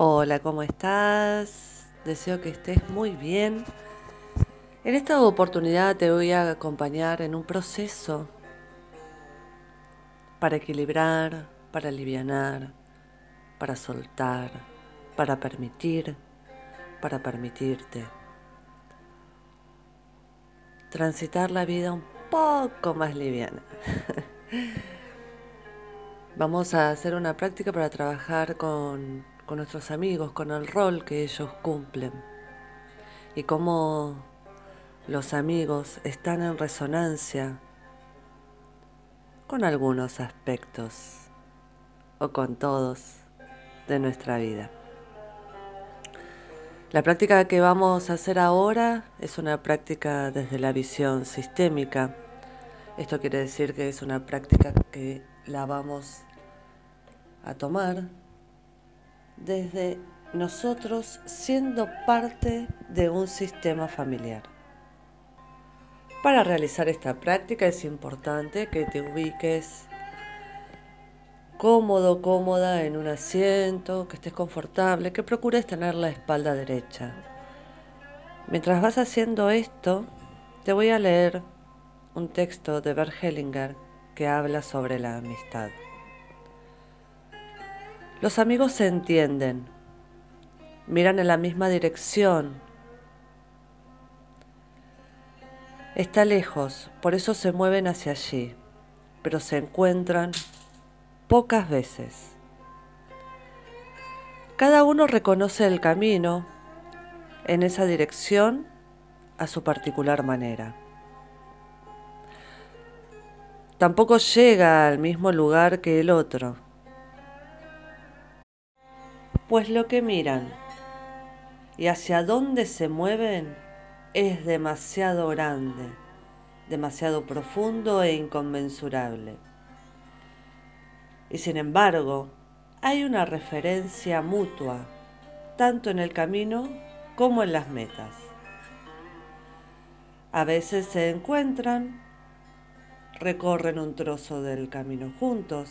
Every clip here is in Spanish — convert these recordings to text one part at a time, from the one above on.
Hola, ¿cómo estás? Deseo que estés muy bien. En esta oportunidad te voy a acompañar en un proceso para equilibrar, para aliviar, para soltar, para permitir, para permitirte. Transitar la vida un poco más liviana. Vamos a hacer una práctica para trabajar con, con nuestros amigos, con el rol que ellos cumplen y cómo los amigos están en resonancia con algunos aspectos o con todos de nuestra vida. La práctica que vamos a hacer ahora es una práctica desde la visión sistémica. Esto quiere decir que es una práctica que la vamos a tomar desde nosotros siendo parte de un sistema familiar. Para realizar esta práctica es importante que te ubiques cómodo, cómoda en un asiento, que estés confortable, que procures tener la espalda derecha. Mientras vas haciendo esto, te voy a leer un texto de Bert Hellinger que habla sobre la amistad. Los amigos se entienden, miran en la misma dirección. Está lejos, por eso se mueven hacia allí, pero se encuentran pocas veces. Cada uno reconoce el camino en esa dirección a su particular manera. Tampoco llega al mismo lugar que el otro pues lo que miran y hacia dónde se mueven es demasiado grande, demasiado profundo e inconmensurable. Y sin embargo, hay una referencia mutua, tanto en el camino como en las metas. A veces se encuentran, recorren un trozo del camino juntos,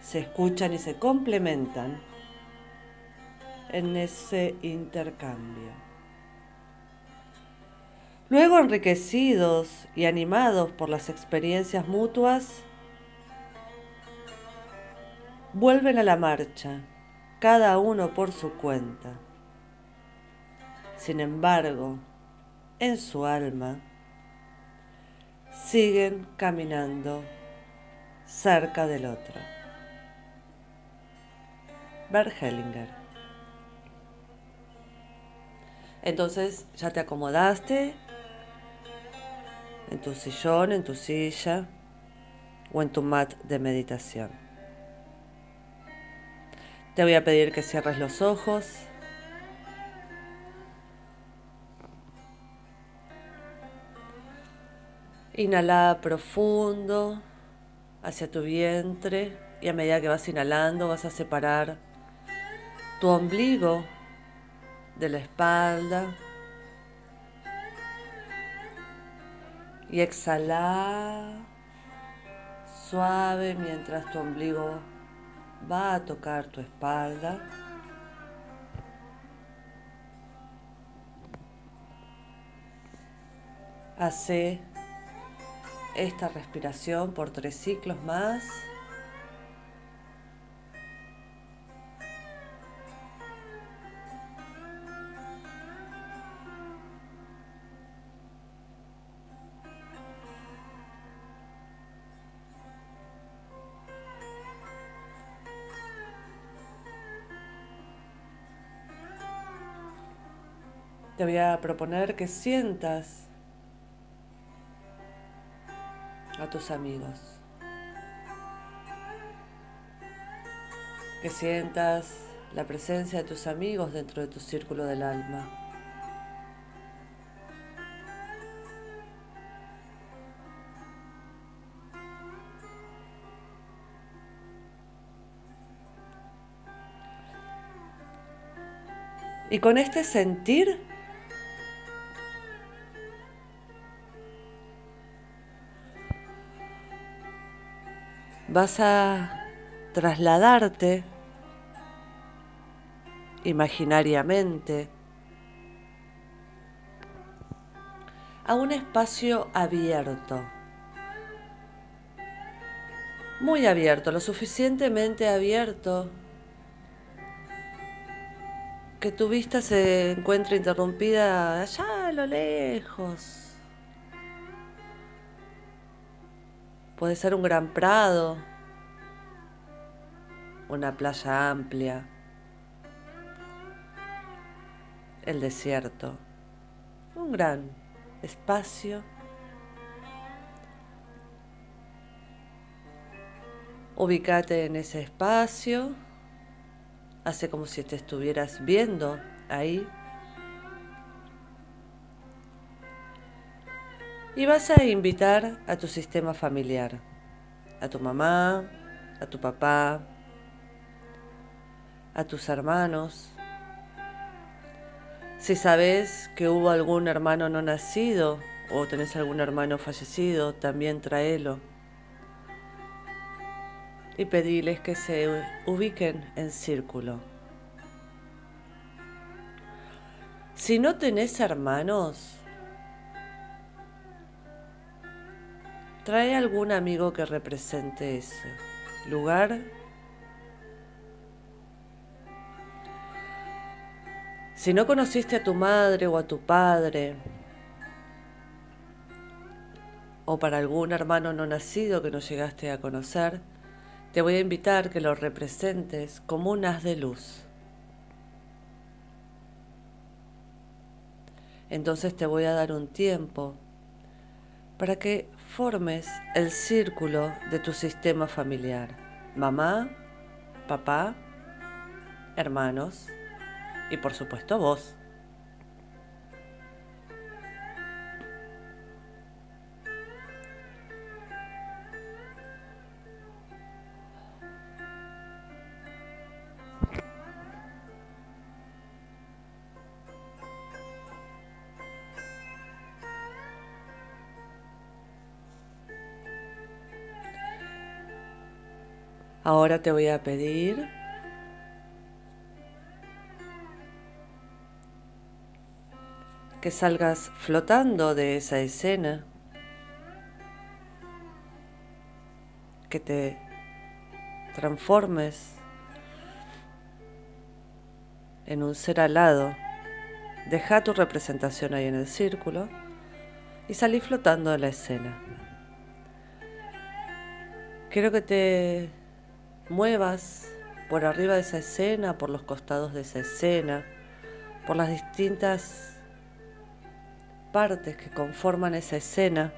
se escuchan y se complementan en ese intercambio. Luego, enriquecidos y animados por las experiencias mutuas, vuelven a la marcha, cada uno por su cuenta. Sin embargo, en su alma, siguen caminando cerca del otro. Bert Hellinger entonces ya te acomodaste en tu sillón, en tu silla o en tu mat de meditación. Te voy a pedir que cierres los ojos. Inhala profundo hacia tu vientre y a medida que vas inhalando vas a separar tu ombligo de la espalda. Y exhala suave mientras tu ombligo va a tocar tu espalda. Hace esta respiración por tres ciclos más. Te voy a proponer que sientas a tus amigos. Que sientas la presencia de tus amigos dentro de tu círculo del alma. Y con este sentir vas a trasladarte imaginariamente a un espacio abierto, muy abierto, lo suficientemente abierto que tu vista se encuentre interrumpida allá a lo lejos. Puede ser un gran prado, una playa amplia, el desierto, un gran espacio. Ubícate en ese espacio. Hace como si te estuvieras viendo ahí. Y vas a invitar a tu sistema familiar, a tu mamá, a tu papá, a tus hermanos. Si sabes que hubo algún hermano no nacido o tenés algún hermano fallecido, también tráelo. Y pediles que se ubiquen en círculo. Si no tenés hermanos, trae algún amigo que represente ese lugar Si no conociste a tu madre o a tu padre, o para algún hermano no nacido que no llegaste a conocer, te voy a invitar que lo representes como un haz de luz. Entonces te voy a dar un tiempo para que formes el círculo de tu sistema familiar. Mamá, papá, hermanos, y por supuesto vos. Ahora te voy a pedir que salgas flotando de esa escena, que te transformes en un ser alado. Deja tu representación ahí en el círculo y salí flotando de la escena. Quiero que te muevas por arriba de esa escena, por los costados de esa escena, por las distintas partes que conforman esa escena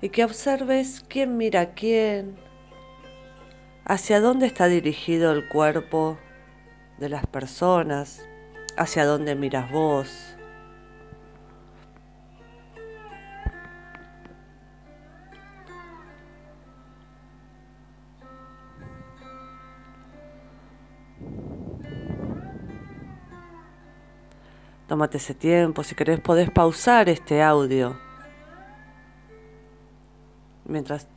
y que observes quién mira quién, hacia dónde está dirigido el cuerpo de las personas, hacia dónde miras vos. Tómate ese tiempo, si querés podés pausar este audio mientras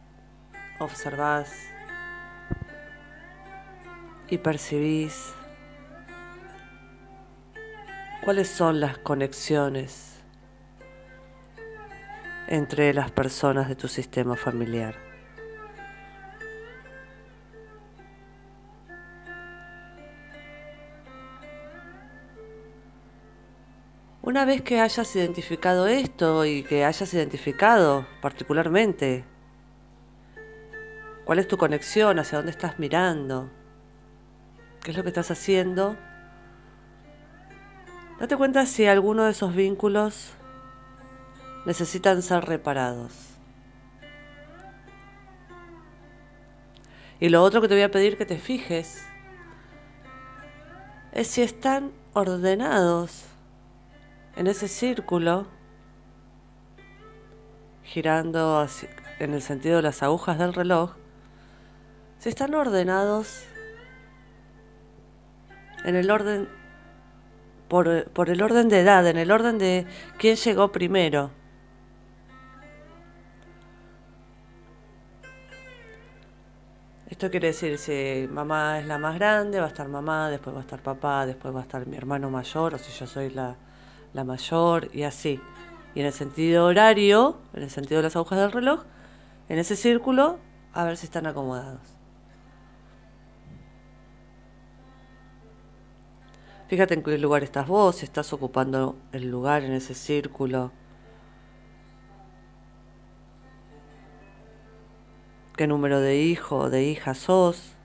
observás y percibís cuáles son las conexiones entre las personas de tu sistema familiar. Una vez que hayas identificado esto y que hayas identificado particularmente cuál es tu conexión, hacia dónde estás mirando, qué es lo que estás haciendo, date cuenta si alguno de esos vínculos necesitan ser reparados. Y lo otro que te voy a pedir que te fijes es si están ordenados en ese círculo, girando en el sentido de las agujas del reloj, si están ordenados en el orden, por, por el orden de edad, en el orden de quién llegó primero. Esto quiere decir, si mamá es la más grande, va a estar mamá, después va a estar papá, después va a estar mi hermano mayor, o si yo soy la, la mayor, y así. Y en el sentido horario, en el sentido de las agujas del reloj, en ese círculo, a ver si están acomodados. Fíjate en qué lugar estás vos, si estás ocupando el lugar en ese círculo. ¿Qué número de hijo o de hija sos?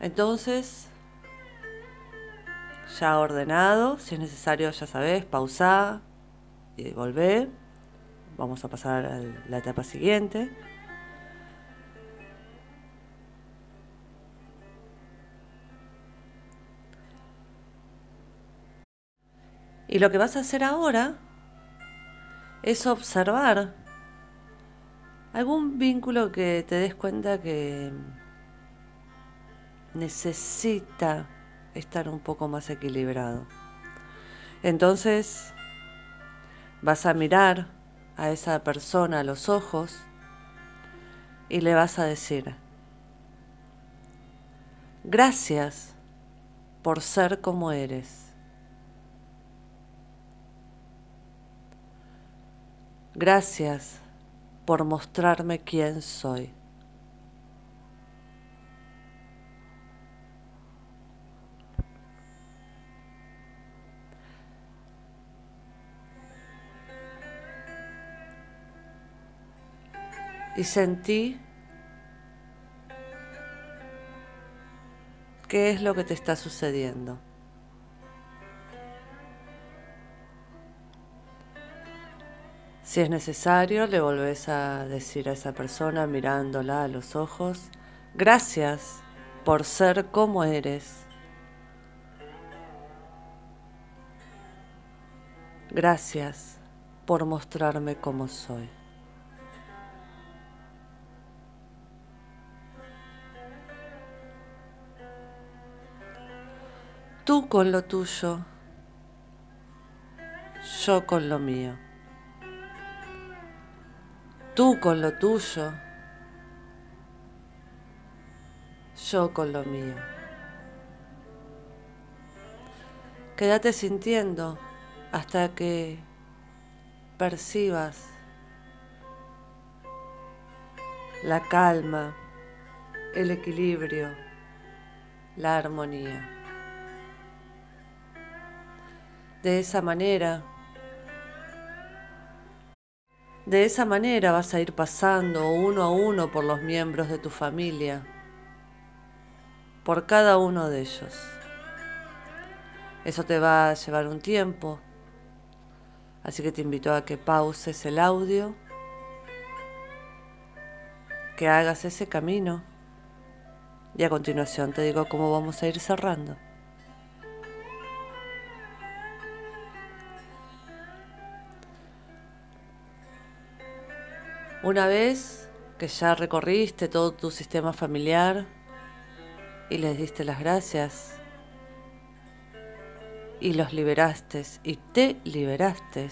Entonces, ya ordenado, si es necesario, ya sabes, pausa y volver. Vamos a pasar a la etapa siguiente. Y lo que vas a hacer ahora es observar algún vínculo que te des cuenta que necesita estar un poco más equilibrado. Entonces vas a mirar a esa persona a los ojos y le vas a decir, gracias por ser como eres. Gracias por mostrarme quién soy. Y sentí qué es lo que te está sucediendo. Si es necesario, le volvés a decir a esa persona mirándola a los ojos, gracias por ser como eres. Gracias por mostrarme como soy. Tú con lo tuyo, yo con lo mío. Tú con lo tuyo, yo con lo mío. Quédate sintiendo hasta que percibas la calma, el equilibrio, la armonía. De esa manera, de esa manera vas a ir pasando uno a uno por los miembros de tu familia, por cada uno de ellos. Eso te va a llevar un tiempo, así que te invito a que pauses el audio, que hagas ese camino y a continuación te digo cómo vamos a ir cerrando. Una vez que ya recorriste todo tu sistema familiar y les diste las gracias y los liberaste y te liberaste,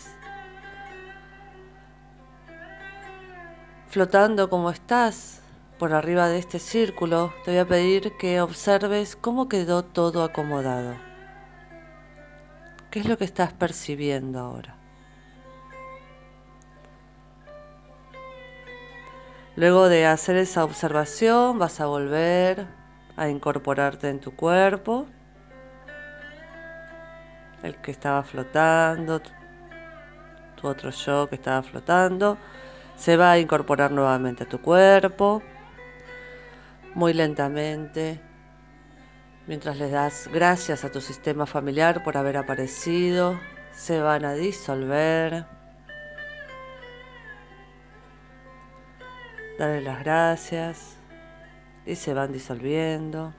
flotando como estás por arriba de este círculo, te voy a pedir que observes cómo quedó todo acomodado. ¿Qué es lo que estás percibiendo ahora? Luego de hacer esa observación vas a volver a incorporarte en tu cuerpo, el que estaba flotando, tu otro yo que estaba flotando, se va a incorporar nuevamente a tu cuerpo, muy lentamente, mientras le das gracias a tu sistema familiar por haber aparecido, se van a disolver. Dale las gracias y se van disolviendo.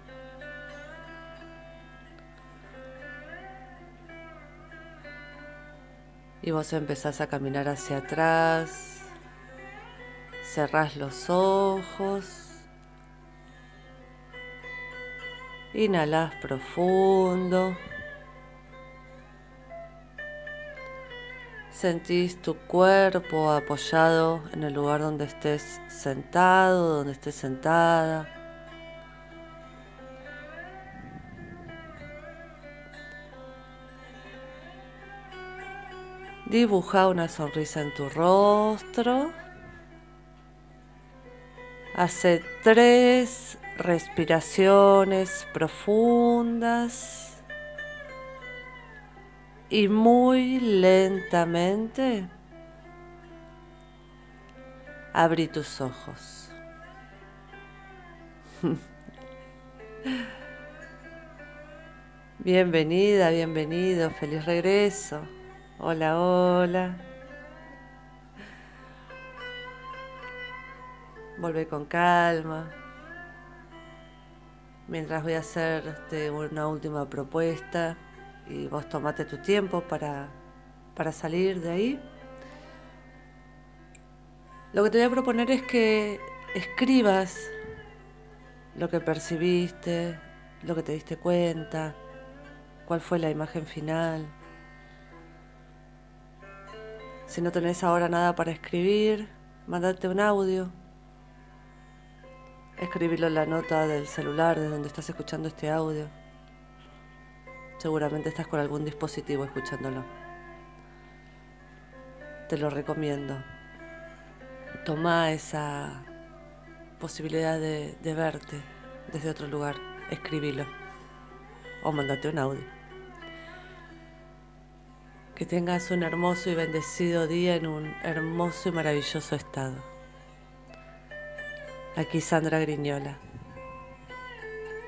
Y vos empezás a caminar hacia atrás, cerrás los ojos Inhalas profundo. Sentís tu cuerpo apoyado en el lugar donde estés sentado, donde estés sentada. Dibuja una sonrisa en tu rostro. Hace tres respiraciones profundas y muy lentamente abrí tus ojos. Bienvenida, bienvenido, feliz regreso. Hola, hola. Volvé con calma. Mientras voy a hacer este, una última propuesta y vos tomate tu tiempo para, para salir de ahí. Lo que te voy a proponer es que escribas lo que percibiste, lo que te diste cuenta, cuál fue la imagen final. Si no tenés ahora nada para escribir, mandate un audio. Escribilo en la nota del celular de donde estás escuchando este audio. Seguramente estás con algún dispositivo escuchándolo. Te lo recomiendo. Toma esa posibilidad de, verte desde otro lugar. Escribilo. O mandate un audio. Que tengas un hermoso y bendecido día en un hermoso y maravilloso estado. Aquí Sandra Griñola.